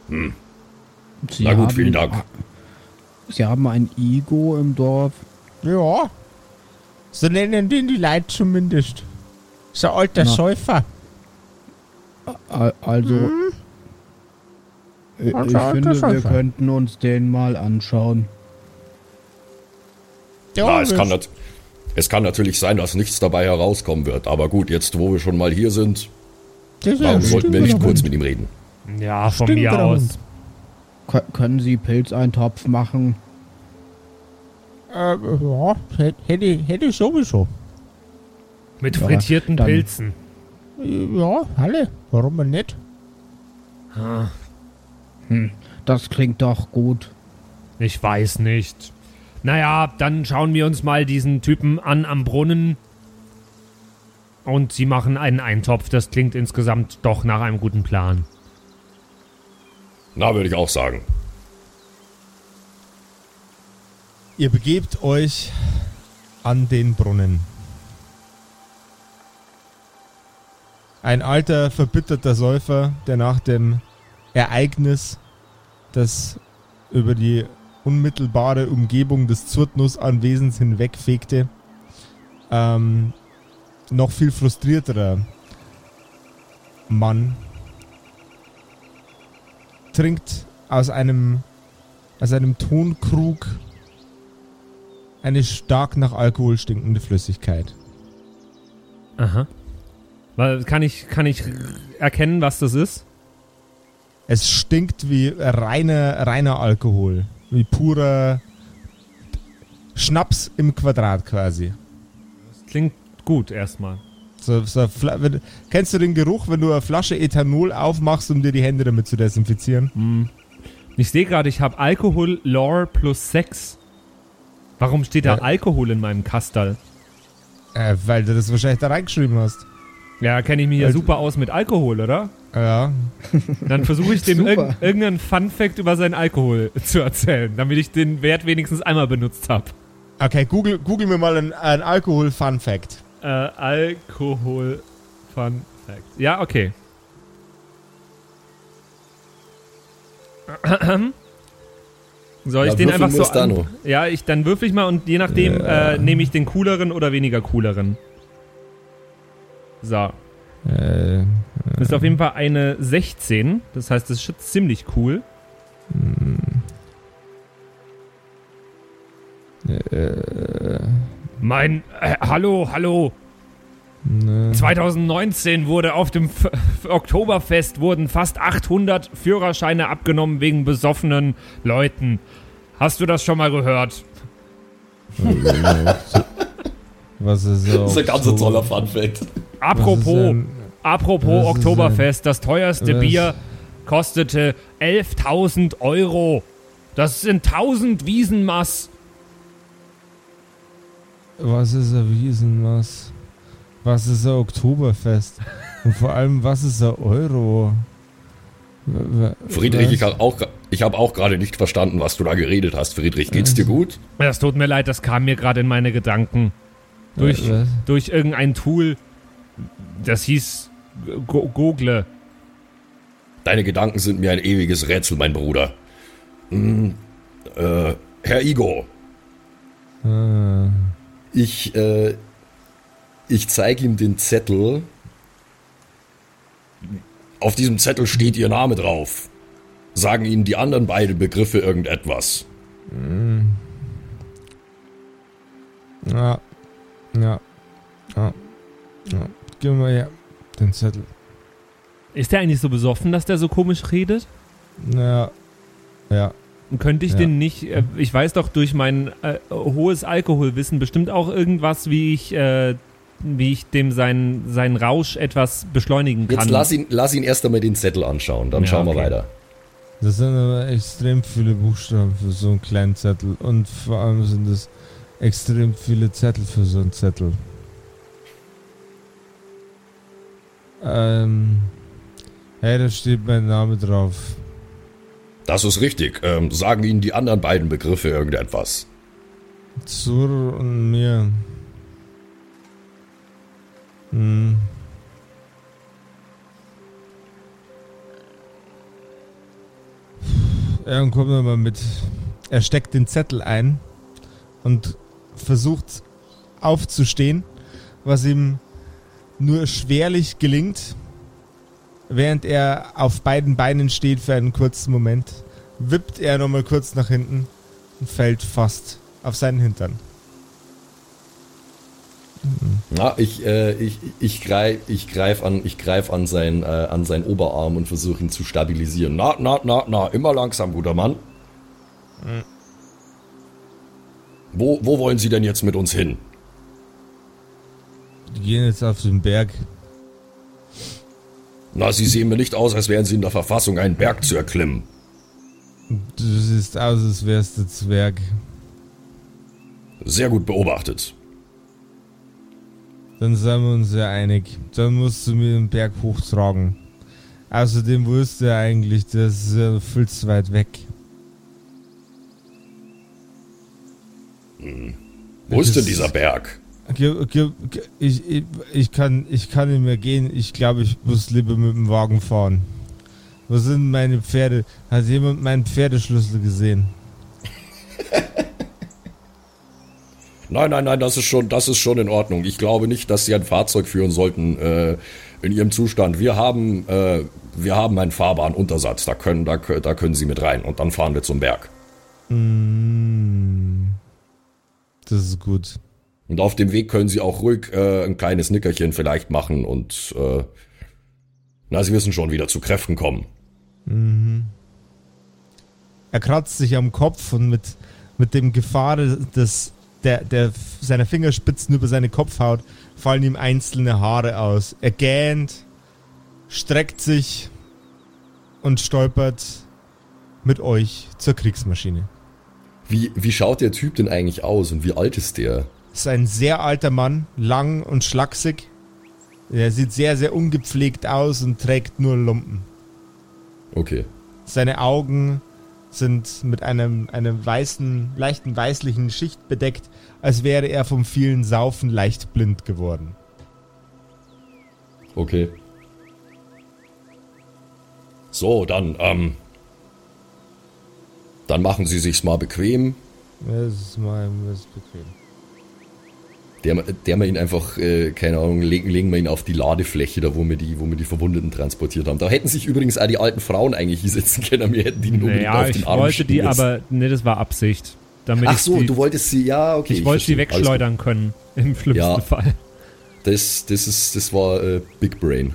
Sie Na gut, haben, vielen Dank. Sie haben ein Igo im Dorf. Ja. So nennen den die Leute zumindest. So ein alter Na. Säufer. Al- Also. Ich, ich finde, wir könnten uns den mal anschauen. Ja, es kann, es kann natürlich sein, dass nichts dabei herauskommen wird. Aber gut, jetzt wo wir schon mal hier sind, warum sollten wir nicht kurz mit ihm reden? Ja, von Stimmt mir aus. K können Sie Pilzeintopf machen? Äh, ja, hätte, hätte ich sowieso. Mit ja, frittierten Pilzen. Ja, alle. Warum denn nicht? Ah. Hm, das klingt doch gut. Ich weiß nicht. Naja, dann schauen wir uns mal diesen Typen an am Brunnen. Und sie machen einen Eintopf. Das klingt insgesamt doch nach einem guten Plan. Na, würde ich auch sagen. Ihr begebt euch an den Brunnen. Ein alter, verbitterter Säufer, der nach dem Ereignis, das über die unmittelbare Umgebung des Zurtnus-Anwesens hinwegfegte, ähm, noch viel frustrierterer Mann trinkt aus einem, aus einem Tonkrug eine stark nach Alkohol stinkende Flüssigkeit. Aha. Kann ich, kann ich erkennen, was das ist? Es stinkt wie reiner, reiner Alkohol. Wie purer Schnaps im Quadrat quasi. Das klingt gut erstmal. So, so, wenn, kennst du den Geruch, wenn du eine Flasche Ethanol aufmachst, um dir die Hände damit zu desinfizieren? Hm. Ich sehe gerade, ich habe Alkohol, Lore plus Sex. Warum steht da ja. Alkohol in meinem Kastal? Äh, weil du das wahrscheinlich da reingeschrieben hast. Ja, kenne ich mich ja super aus mit Alkohol, oder? Ja. Dann versuche ich dem irg irgendeinen Fun-Fact über seinen Alkohol zu erzählen, damit ich den Wert wenigstens einmal benutzt habe. Okay, google, google mir mal einen, einen Alkohol-Fun-Fact. Äh, Alkohol-Fun-Fact. Ja, okay. Soll ich ja, den einfach so an, Ja, ich dann würfel ich mal und je nachdem ja. äh, nehme ich den cooleren oder weniger cooleren. So. Äh, äh. Das ist auf jeden Fall eine 16. Das heißt, das ist ziemlich cool. Äh. Mein. Äh, hallo, hallo. Ne. 2019 wurde auf dem F Oktoberfest wurden fast 800 Führerscheine abgenommen wegen besoffenen Leuten. Hast du das schon mal gehört? Was ist so? Das ist ein ganz toller Funfact. Apropos, apropos Oktoberfest, das teuerste Bier kostete 11.000 Euro. Das sind 1000 Wiesenmass. Was ist ein Wiesenmass? Was ist ein Oktoberfest? Und vor allem, was ist ein Euro? Friedrich, was? ich habe auch, hab auch gerade nicht verstanden, was du da geredet hast. Friedrich, geht's dir gut? Es tut mir leid, das kam mir gerade in meine Gedanken. Durch, durch irgendein Tool, das hieß Go Google. Deine Gedanken sind mir ein ewiges Rätsel, mein Bruder. Hm, äh, Herr Igor. Ah. Ich, äh, ich zeige ihm den Zettel. Auf diesem Zettel steht Ihr Name drauf. Sagen Ihnen die anderen beiden Begriffe irgendetwas? Hm. Ja. Ja. Ja. Ja. Gib mal her den Zettel. Ist der eigentlich so besoffen, dass der so komisch redet? Ja. Ja. Könnte ich ja. den nicht, äh, ich weiß doch durch mein äh, hohes Alkoholwissen bestimmt auch irgendwas, wie ich, äh, wie ich dem seinen, seinen Rausch etwas beschleunigen kann. Jetzt lass ihn, lass ihn erst einmal den Zettel anschauen, dann ja, schauen wir weiter. Das sind aber extrem viele Buchstaben für so einen kleinen Zettel und vor allem sind es extrem viele Zettel für so einen Zettel. Ähm, hey, da steht mein Name drauf. Das ist richtig. Ähm, sagen Ihnen die anderen beiden Begriffe irgendetwas? Zur und mir. Hm. Ja, kommt mal mit. Er steckt den Zettel ein und versucht aufzustehen, was ihm nur schwerlich gelingt, während er auf beiden Beinen steht für einen kurzen Moment, wippt er nochmal kurz nach hinten und fällt fast auf seinen Hintern. Na, ich, äh, ich, ich greife ich greif an, ich greif an, sein, äh, an seinen Oberarm und versuche ihn zu stabilisieren. Na, na, na, na, immer langsam, guter Mann. Mhm. Wo, wo wollen Sie denn jetzt mit uns hin? Die gehen jetzt auf den Berg. Na, Sie sehen mir nicht aus, als wären Sie in der Verfassung, einen Berg zu erklimmen. Du siehst aus, als wärst du Zwerg. Sehr gut beobachtet. Dann sind wir uns ja einig. Dann musst du mir den Berg hochtragen. Außerdem wusste er eigentlich, das ist ja viel zu weit weg. Hm. Wo ist denn dieser Berg? Ich, ich, ich, kann, ich kann nicht mehr gehen. Ich glaube, ich muss lieber mit dem Wagen fahren. Wo sind meine Pferde? Hat jemand meinen Pferdeschlüssel gesehen? Nein, nein, nein, das ist schon, das ist schon in Ordnung. Ich glaube nicht, dass Sie ein Fahrzeug führen sollten äh, in Ihrem Zustand. Wir haben, äh, wir haben einen fahrbaren Untersatz. Da können, da, da können Sie mit rein und dann fahren wir zum Berg. Mm, das ist gut. Und auf dem Weg können Sie auch ruhig äh, ein kleines Nickerchen vielleicht machen und äh, na, Sie wissen schon, wieder zu Kräften kommen. Mhm. Er kratzt sich am Kopf und mit, mit dem Gefahr des der, der, seiner Fingerspitzen über seine Kopfhaut fallen ihm einzelne Haare aus. Er gähnt, streckt sich und stolpert mit euch zur Kriegsmaschine. Wie, wie schaut der Typ denn eigentlich aus und wie alt ist der? Ist ein sehr alter Mann, lang und schlaksig. Er sieht sehr, sehr ungepflegt aus und trägt nur Lumpen. Okay. Seine Augen sind mit einem, einem weißen, leichten weißlichen Schicht bedeckt, als wäre er vom vielen Saufen leicht blind geworden. Okay. So, dann, ähm, dann machen Sie sich's mal bequem. Das ist mal das ist bequem. Der, der wir ihn einfach, äh, keine Ahnung, legen, legen wir ihn auf die Ladefläche, da wo wir die, wo wir die Verwundeten transportiert haben. Da hätten sich übrigens auch die alten Frauen eigentlich hinsetzen können, wir hätten die nur naja, auf den Arm ich wollte die, aber ne, das war Absicht. Damit Ach so, die, du wolltest sie, ja, okay. Ich, ich wollte sie wegschleudern können, im schlimmsten ja, Fall. Das, das, ist, das war äh, Big Brain.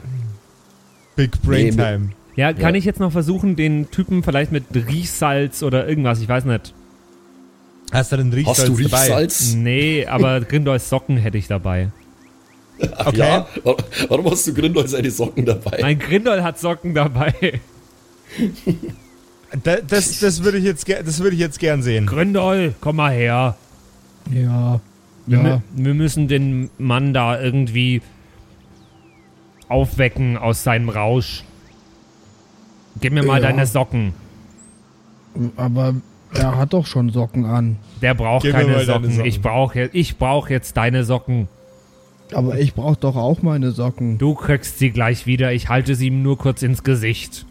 Big Brain nee, Time. Ja, kann ja. ich jetzt noch versuchen, den Typen vielleicht mit Riechsalz oder irgendwas, ich weiß nicht, Hast du denn Riechsalz Hast du Riechsalz? Dabei? Nee, aber Grindols Socken hätte ich dabei. Ach okay. Ja? Warum hast du Grindol seine Socken dabei? Mein Grindol hat Socken dabei. das, das, das würde ich, jetzt, würd ich jetzt gern sehen. Grindol, komm mal her. Ja. Wir, ja. wir müssen den Mann da irgendwie aufwecken aus seinem Rausch. Gib mir mal ja. deine Socken. Aber er hat doch schon Socken an. Der braucht Gib keine Socken. Socken. Ich brauche ich brauch jetzt deine Socken. Aber ich brauche doch auch meine Socken. Du kriegst sie gleich wieder. Ich halte sie ihm nur kurz ins Gesicht.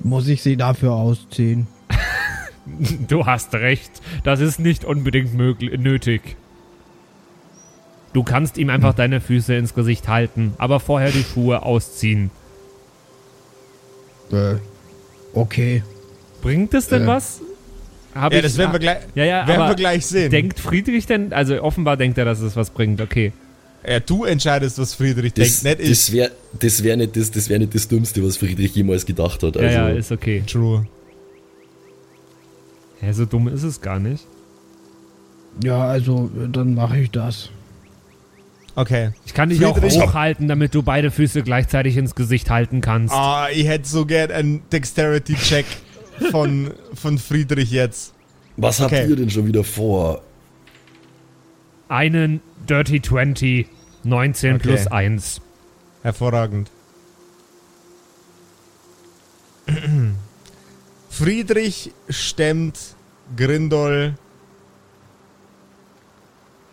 Muss ich sie dafür ausziehen? du hast recht. Das ist nicht unbedingt möglich, nötig. Du kannst ihm einfach deine Füße ins Gesicht halten, aber vorher die Schuhe ausziehen. Äh, okay. Bringt es denn äh. was? Hab ja, ich, das werden wir gleich, ja, ja, werden wir gleich sehen. Denkt Friedrich denn, also offenbar denkt er, dass es was bringt, okay. Ja, du entscheidest, was Friedrich das, denkt, nicht das wär, Das wäre nicht, das, das wär nicht das Dümmste, was Friedrich jemals gedacht hat. Also. Ja, ja, ist okay. True. Ja, so dumm ist es gar nicht. Ja, also, dann mache ich das. Okay. Ich kann dich Friedrich. auch hochhalten, damit du beide Füße gleichzeitig ins Gesicht halten kannst. Ah, oh, ich hätte so gern einen Dexterity-Check von, von Friedrich jetzt. Was okay. habt ihr denn schon wieder vor? Einen Dirty 20, 19 okay. plus 1. Hervorragend. Friedrich stemmt Grindol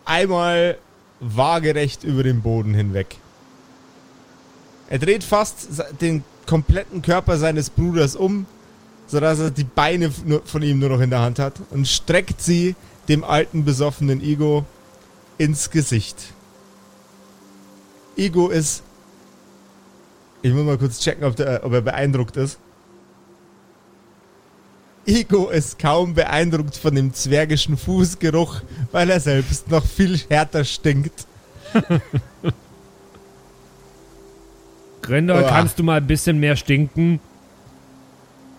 einmal waagerecht über den Boden hinweg. Er dreht fast den kompletten Körper seines Bruders um, sodass er die Beine von ihm nur noch in der Hand hat und streckt sie dem alten besoffenen Ego ins Gesicht. Ego ist Ich muss mal kurz checken, ob, der, ob er beeindruckt ist. Ego ist kaum beeindruckt von dem zwergischen Fußgeruch, weil er selbst noch viel härter stinkt. Grindel, Uah. kannst du mal ein bisschen mehr stinken?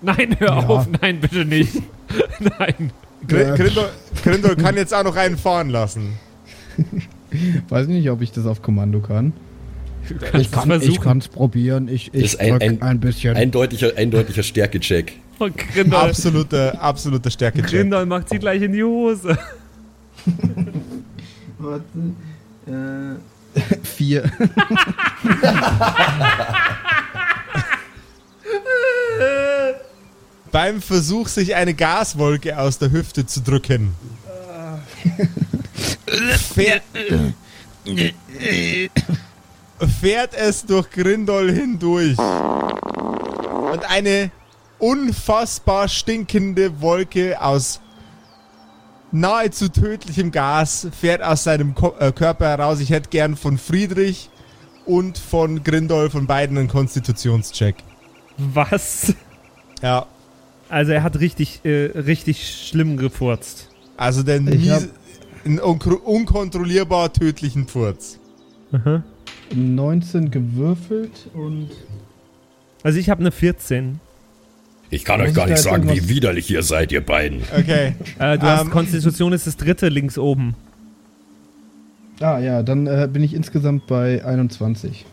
Nein, hör Ja. auf, nein, bitte nicht. nein. Gr. Grindel, Grindel kann jetzt auch noch einen fahren lassen. Weiß nicht, ob ich das auf Kommando kann. Ich es kann es probieren. Ich, ich Ist ein- ein- ein, bisschen. Eindeutiger, eindeutiger Stärkecheck. Oh, Grindel, Absoluter, absoluter stärke -Check. Grindel macht sie gleich in die Hose. Vier. Beim Versuch, sich eine Gaswolke aus der Hüfte zu drücken. Fährt, fährt es durch Grindol hindurch. Und eine unfassbar stinkende Wolke aus nahezu tödlichem Gas fährt aus seinem Ko äh, Körper heraus. Ich hätte gern von Friedrich und von Grindol von beiden einen Konstitutionscheck. Was? Ja, Also er hat richtig, äh, richtig schlimm gefurzt. Also hab- mies, einen unkro- unkontrollierbar tödlichen Furz. 19 gewürfelt und. Also ich habe eine 14. Ich kann Muss euch gar nicht sagen, wie widerlich ihr seid, ihr beiden. Okay. Äh, du hast Ähm. Konstitution ist das dritte links oben. Ah ja, dann äh, bin ich insgesamt bei 21.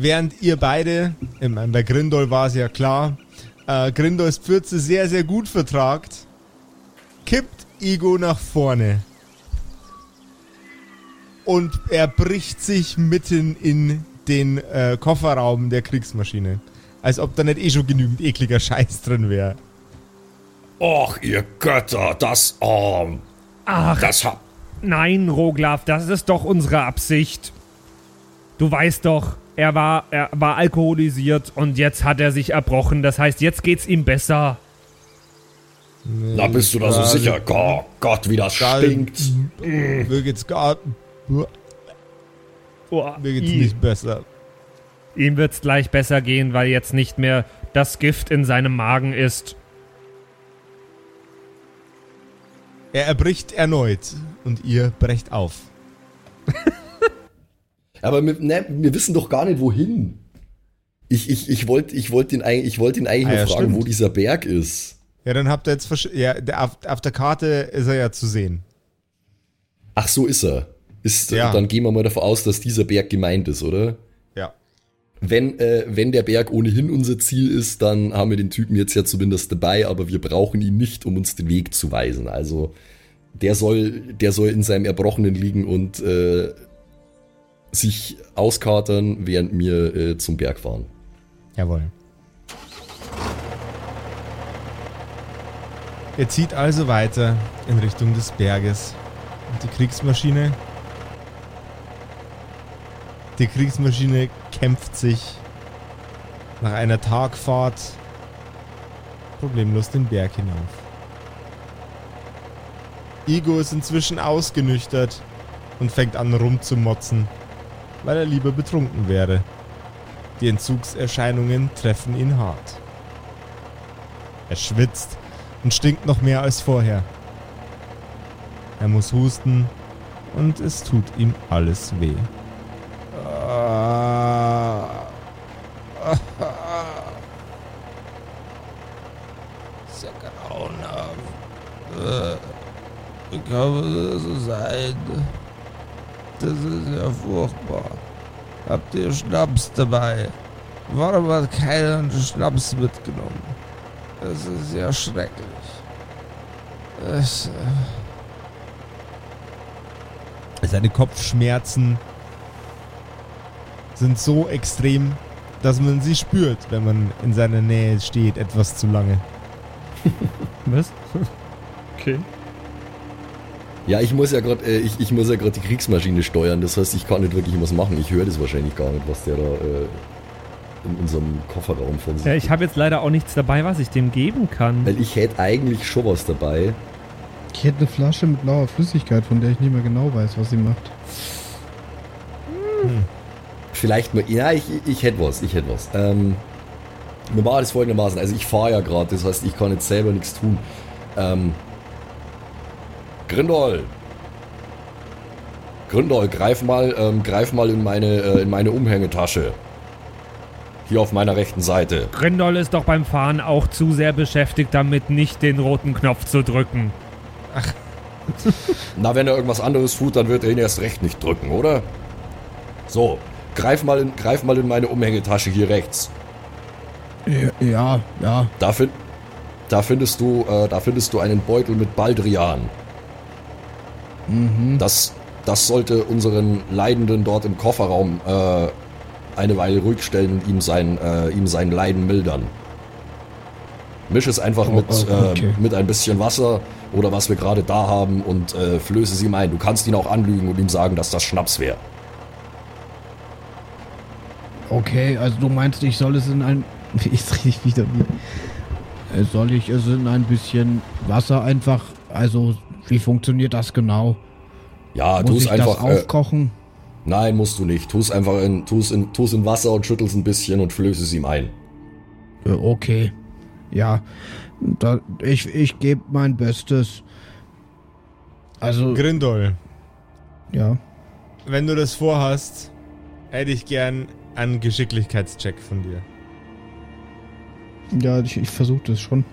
Während ihr beide, ich meine, bei Grindol war es ja klar, äh, Grindols Pfürze sehr, sehr gut vertragt, kippt Igo nach vorne. Und er bricht sich mitten in den äh, Kofferraum der Kriegsmaschine. Als ob da nicht eh schon genügend ekliger Scheiß drin wäre. Och, ihr Götter, das, oh, Ach, das hab, nein, Roglaf, das ist doch unsere Absicht. Du weißt doch, er war, er war alkoholisiert und jetzt hat er sich erbrochen. Das heißt, jetzt geht's ihm besser. da bist du da so sicher. Oh Gott, wie das da- stinkt. Mir geht's gar. Mir geht's nicht besser. Ihm wird's gleich besser gehen, weil jetzt nicht mehr das Gift in seinem Magen ist. Er erbricht erneut und ihr brecht auf. Aber wir, ne, wir wissen doch gar nicht, wohin. Ich, ich, ich wollte ich wollt ihn, eigentlich- ich wollt ihn eigentlich Ah, nur ja, fragen, stimmt. wo dieser Berg ist. Ja, dann habt ihr jetzt. Ja, auf, auf der Karte ist er ja zu sehen. Ach, so ist er. Ist, Ja. Dann gehen wir mal davon aus, dass dieser Berg gemeint ist, oder? Ja. Wenn, äh, wenn der Berg ohnehin unser Ziel ist, dann haben wir den Typen jetzt ja zumindest dabei, aber wir brauchen ihn nicht, um uns den Weg zu weisen. Also der soll, der soll in seinem Erbrochenen liegen und äh, sich auskatern, während wir äh, zum Berg fahren. Jawohl. Er zieht also weiter in Richtung des Berges. Und die Kriegsmaschine. Die Kriegsmaschine kämpft sich nach einer Tagfahrt problemlos den Berg hinauf. Igo ist inzwischen ausgenüchtert und fängt an rumzumotzen, weil er lieber betrunken wäre. Die Entzugserscheinungen treffen ihn hart. Er schwitzt und stinkt noch mehr als vorher. Er muss husten und es tut ihm alles weh. Sehr grauenhaft. Wie kann das so sein? Das ist ja furchtbar. Habt ihr Schnaps dabei? Warum hat keiner Schnaps mitgenommen? Das ist ja schrecklich. Es, äh Seine Kopfschmerzen sind so extrem, dass man sie spürt, wenn man in seiner Nähe steht, etwas zu lange. Was? okay. Ja, ich muss ja gerade, äh, ich, ich muss ja gerade die Kriegsmaschine steuern. Das heißt, ich kann nicht wirklich was machen. Ich höre das wahrscheinlich gar nicht, was der da äh, in unserem Kofferraum von sich. Ja, ich habe jetzt leider auch nichts dabei, was ich dem geben kann. Weil ich hätte eigentlich schon was dabei. Ich hätte eine Flasche mit blauer Flüssigkeit, von der ich nicht mehr genau weiß, was sie macht. vielleicht mal. Ja, ich, ich hätte was, ich hätte was. Ähm, machen das folgendermaßen. Also ich fahre ja gerade, das heißt, ich kann jetzt selber nichts tun. Ähm, Grindol. Grindol, greif mal, ähm, greif mal in meine, äh, in meine Umhängetasche. Hier auf meiner rechten Seite. Grindol ist doch beim Fahren auch zu sehr beschäftigt damit, nicht den roten Knopf zu drücken. Na, wenn er irgendwas anderes tut, dann wird er ihn erst recht nicht drücken, oder? So, greif mal in, greif mal in meine Umhängetasche hier rechts. Ja, ja. Da, fin da findest du, äh, da findest du einen Beutel mit Baldrian. Das, das sollte unseren Leidenden dort im Kofferraum äh, eine Weile ruhig stellen und ihm sein, äh, ihm sein Leiden mildern. Misch es einfach Oh, mit, oh, okay. äh, mit ein bisschen Wasser oder was wir gerade da haben und äh, flöße sie ihm ein. Du kannst ihn auch anlügen und ihm sagen, dass das Schnaps wäre. Okay, also du meinst, ich soll es in ein. Ich wieder wie. Äh, Soll ich es in ein bisschen Wasser einfach. Also, wie funktioniert das genau? Ja, tu Muss es ich das einfach. Äh, aufkochen? nein, musst du nicht. Tu es einfach in, tu's in, tu's in Wasser und schüttel's ein bisschen und flöße es ihm ein. Äh, okay. Ja. Da, ich ich gebe mein Bestes. Also, Grindol, ja. wenn du das vorhast, hätte ich gern einen Geschicklichkeitscheck von dir. Ja, ich, ich versuche das schon.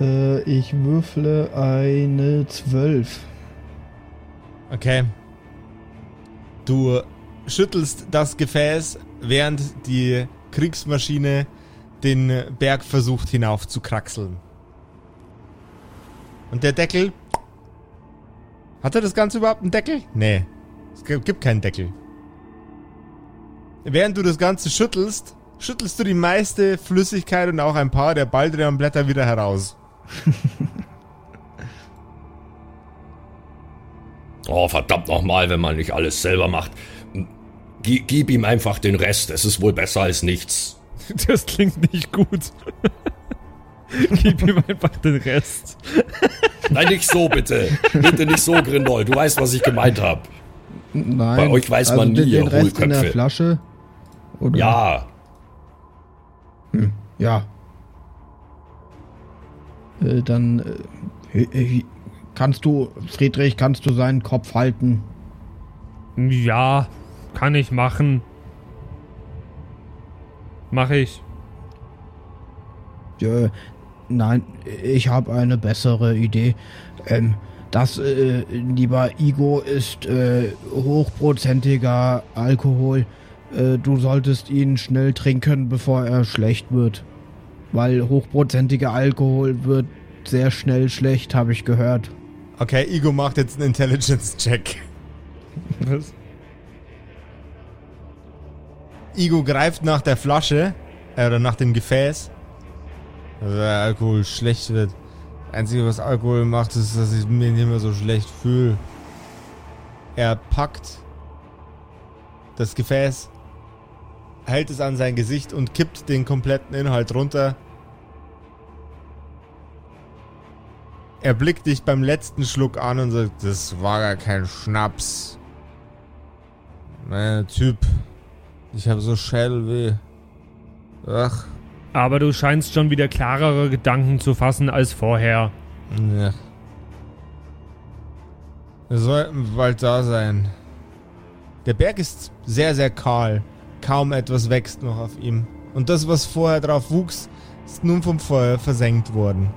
Äh, ich würfle eine 12. Okay. Du schüttelst das Gefäß, während die Kriegsmaschine den Berg versucht hinauf zu kraxeln. Und der Deckel. Hatte das Ganze überhaupt einen Deckel? Nee. Es gibt keinen Deckel. Während du das Ganze schüttelst, schüttelst du die meiste Flüssigkeit und auch ein paar der Baldrianblätter wieder heraus. Oh, verdammt nochmal, wenn man nicht alles selber macht. G gib ihm einfach den Rest, es ist wohl besser als nichts. Das klingt nicht gut. Gib ihm einfach den Rest. Nein, nicht so bitte. Bitte nicht so, Grindol. Du weißt, was ich gemeint habe. Nein. Bei euch weiß man den, nie, den ihr Rest in der. Flasche? Oder? Ja, Ja. Äh, dann äh, äh, kannst du, Friedrich, kannst du seinen Kopf halten? Ja, kann ich machen. Mach ich. Äh, nein, ich habe eine bessere Idee. Ähm, das, äh, lieber Igo, ist äh, hochprozentiger Alkohol. Äh, du solltest ihn schnell trinken, bevor er schlecht wird. Weil hochprozentiger Alkohol wird sehr schnell schlecht, habe ich gehört. Okay, Igo macht jetzt einen Intelligence-Check. Was? Igo greift nach der Flasche äh, oder nach dem Gefäß. Also der Alkohol schlecht wird. Einzige, was Alkohol macht, ist, dass ich mich nicht mehr so schlecht fühle. Er packt das Gefäß, hält es an sein Gesicht und kippt den kompletten Inhalt runter. Er blickt dich beim letzten Schluck an und sagt, das war gar kein Schnaps. Mein Typ, ich habe so Schädelweh. Ach, Aber du scheinst schon wieder klarere Gedanken zu fassen als vorher. ja. Wir sollten bald da sein. Der Berg ist sehr, sehr kahl. Kaum etwas wächst noch auf ihm. Und das, was vorher drauf wuchs, ist nun vom Feuer versenkt worden.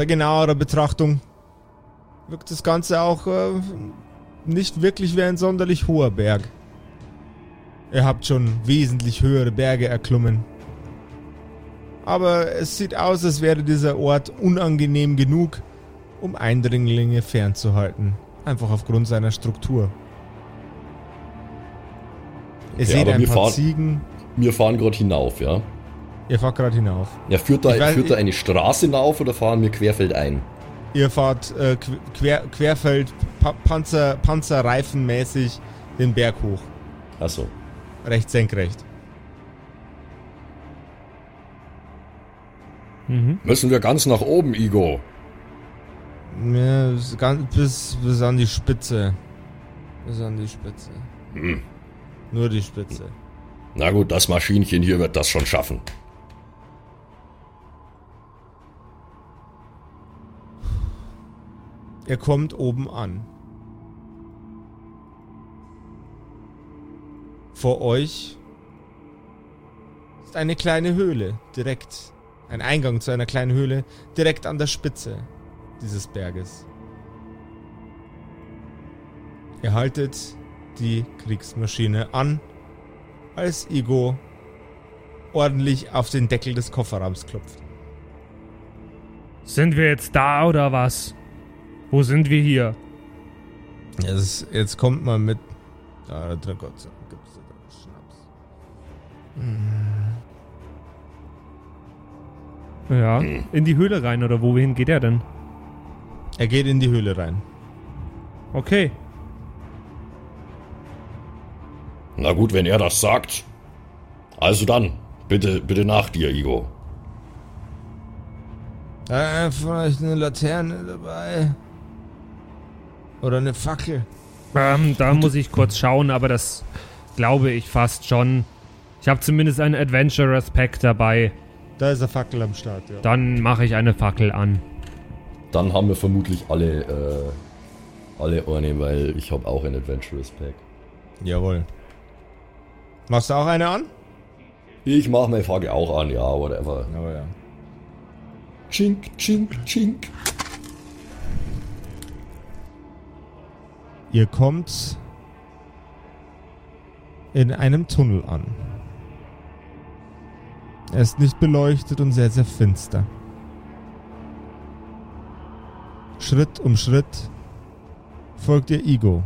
Bei genauerer Betrachtung wirkt das Ganze auch äh, nicht wirklich wie ein sonderlich hoher Berg. Ihr habt schon wesentlich höhere Berge erklommen. Aber es sieht aus, als wäre dieser Ort unangenehm genug, um Eindringlinge fernzuhalten. Einfach aufgrund seiner Struktur. Ihr Okay, seht ein paar fahren- Ziegen. wir fahren gerade hinauf, ja. Ihr fahrt gerade hinauf. Ja, führt da, weiß- führt da eine Straße hinauf oder fahren wir querfeldein? Ihr fahrt äh, qu- quer, querfeld, pa Panzer, Panzerreifenmäßig den Berg hoch. Achso. Recht senkrecht. Mhm. Müssen wir ganz nach oben, Igo? Ja, bis, bis, bis an die Spitze. Bis an die Spitze. Hm. Nur die Spitze. Na gut, das Maschinchen hier wird das schon schaffen. Er kommt oben an. Vor euch ist eine kleine Höhle, direkt. Ein Eingang zu einer kleinen Höhle, direkt an der Spitze dieses Berges. Ihr haltet die Kriegsmaschine an, als Igo ordentlich auf den Deckel des Kofferraums klopft. Sind wir jetzt da oder was? Wo sind wir hier? Jetzt, jetzt kommt man mit. Ah, da Gott sei Dank gibt's da Schnaps. Ja, in die Höhle rein oder wohin geht er denn? Er geht in die Höhle rein. Okay. Na gut, wenn er das sagt. Also dann, bitte, bitte nach dir, Igo. Äh, vielleicht eine Laterne dabei. Oder eine Fackel. Ähm, da muss ich kurz schauen, aber das glaube ich fast schon. Ich habe zumindest ein Adventurous Pack dabei. Da ist eine Fackel am Start, ja. Dann mache ich eine Fackel an. Dann haben wir vermutlich alle, äh, alle eine, weil ich habe auch ein Adventurous Pack. Jawohl. Machst du auch eine an? Ich mache meine Frage auch an, ja, whatever. Aber ja. Chink, chink, chink. Ihr kommt in einem Tunnel an. Er ist nicht beleuchtet und sehr, sehr finster. Schritt um Schritt folgt ihr Igo,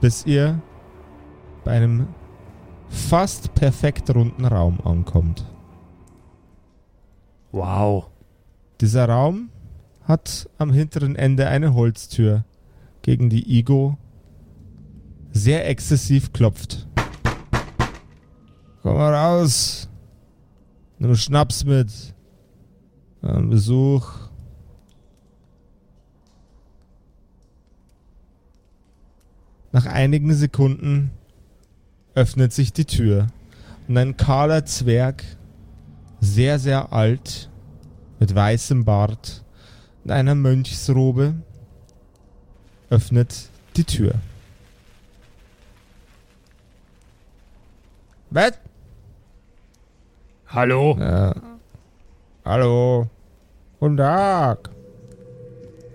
bis ihr bei einem fast perfekt runden Raum ankommt. Wow. Dieser Raum hat am hinteren Ende eine Holztür, gegen die Igo sehr exzessiv klopft. Komm mal raus. Nimm Schnaps mit. Ein Besuch. Nach einigen Sekunden öffnet sich die Tür und ein kahler Zwerg, sehr, sehr alt, mit weißem Bart und einer Mönchsrobe, öffnet die Tür. Was? Hallo? Ja. Hallo. Guten Tag.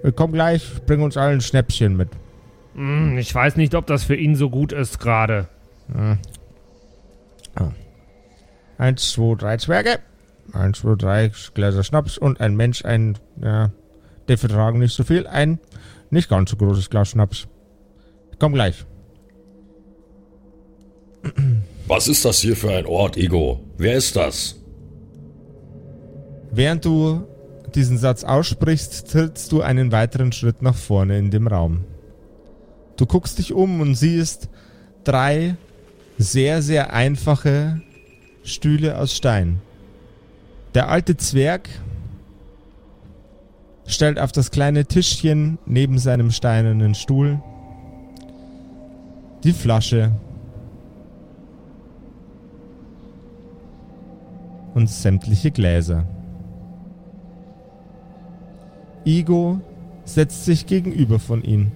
Wir kommen gleich, bring uns allen ein Schnäppchen mit. Hm, ich weiß nicht, ob das für ihn so gut ist gerade. Eins, zwei, drei Zwerge. Eins, zwei, drei Gläser Schnaps und ein Mensch, ein, ja, die vertragen nicht so viel. Ein nicht ganz so großes Glas Schnaps. Ich komm gleich. Was ist das hier für ein Ort, Igo? Wer ist das? Während du diesen Satz aussprichst, trittst du einen weiteren Schritt nach vorne in dem Raum. Du guckst dich um und siehst drei sehr, sehr einfache Stühle aus Stein. Der alte Zwerg stellt auf das kleine Tischchen neben seinem steinernen Stuhl die Flasche und sämtliche Gläser. Igo setzt sich gegenüber von ihm.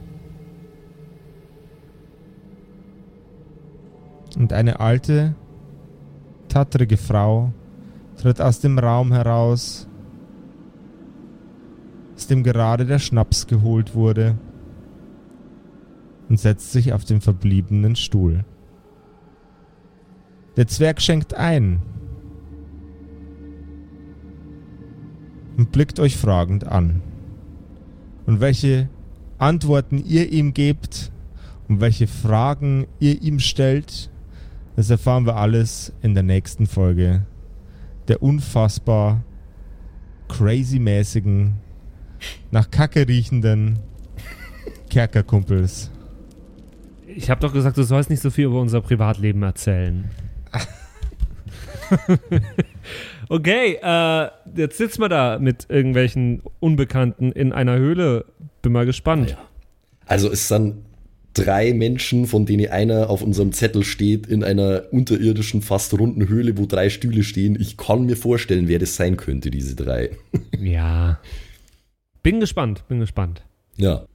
Und eine alte, tattrige Frau tritt aus dem Raum heraus, aus dem gerade der Schnaps geholt wurde, und setzt sich auf den verbliebenen Stuhl. Der Zwerg schenkt ein und blickt euch fragend an. Und welche Antworten ihr ihm gebt und welche Fragen ihr ihm stellt, das erfahren wir alles in der nächsten Folge der unfassbar crazy-mäßigen, nach Kacke riechenden Kerkerkumpels. Ich habe doch gesagt, du sollst nicht so viel über unser Privatleben erzählen. Okay, äh, jetzt sitzen wir da mit irgendwelchen Unbekannten in einer Höhle. Bin mal gespannt. Ja. Also es sind drei Menschen, von denen einer auf unserem Zettel steht, in einer unterirdischen, fast runden Höhle, wo drei Stühle stehen. Ich kann mir vorstellen, wer das sein könnte, diese drei. Ja. Bin gespannt, bin gespannt. Ja.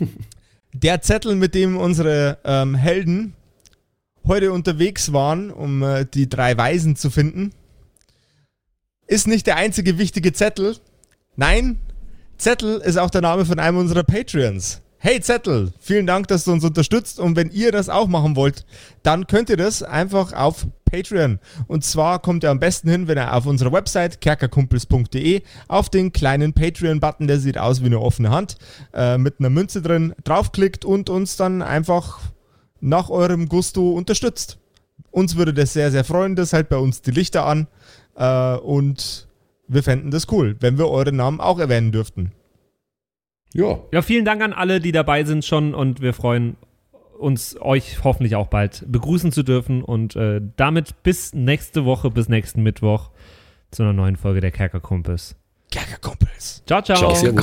Der Zettel, mit dem unsere ähm, Helden heute unterwegs waren, um äh, die drei Weisen zu finden, ist nicht der einzige wichtige Zettel. Nein, Zettel ist auch der Name von einem unserer Patreons. Hey Zettel, vielen Dank, dass du uns unterstützt und wenn ihr das auch machen wollt, dann könnt ihr das einfach auf Patreon. Und zwar kommt ihr am besten hin, wenn ihr auf unserer Website kerkerkumpels.de auf den kleinen Patreon-Button, der sieht aus wie eine offene Hand, äh, mit einer Münze drin, draufklickt und uns dann einfach nach eurem Gusto unterstützt. Uns würde das sehr, sehr freuen. Das hält bei uns die Lichter an. Äh, und wir fänden das cool, wenn wir eure Namen auch erwähnen dürften. Ja. Ja, vielen Dank an alle, die dabei sind schon und wir freuen uns, euch hoffentlich auch bald begrüßen zu dürfen und äh, damit bis nächste Woche, bis nächsten Mittwoch zu einer neuen Folge der Kerkerkumpels. Kerkerkumpels. Ciao, ciao. Ciao,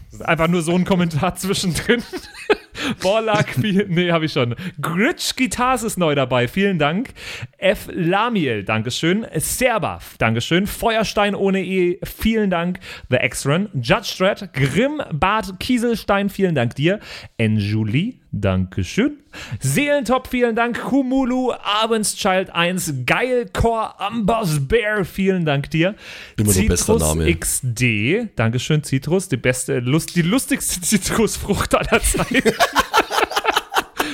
einfach nur so ein Kommentar zwischendrin. Borlak, nee, habe ich schon. Gritsch Guitars ist neu dabei, vielen Dank. F. Lamiel, Dankeschön. Serbaf, Dankeschön. Feuerstein ohne E, vielen Dank. The X-Run, Judge Dredd, Grimm, Bart Kieselstein, vielen Dank dir. Enjulie, Dankeschön. Seelentop, vielen Dank. Humulu, Abendschild 1, Geilcore, Amboss Bear, vielen Dank dir. Immer noch bester Citrus Name. XD, Dankeschön, Citrus, die beste, Lust, die lustigste Zitrusfrucht aller Zeiten.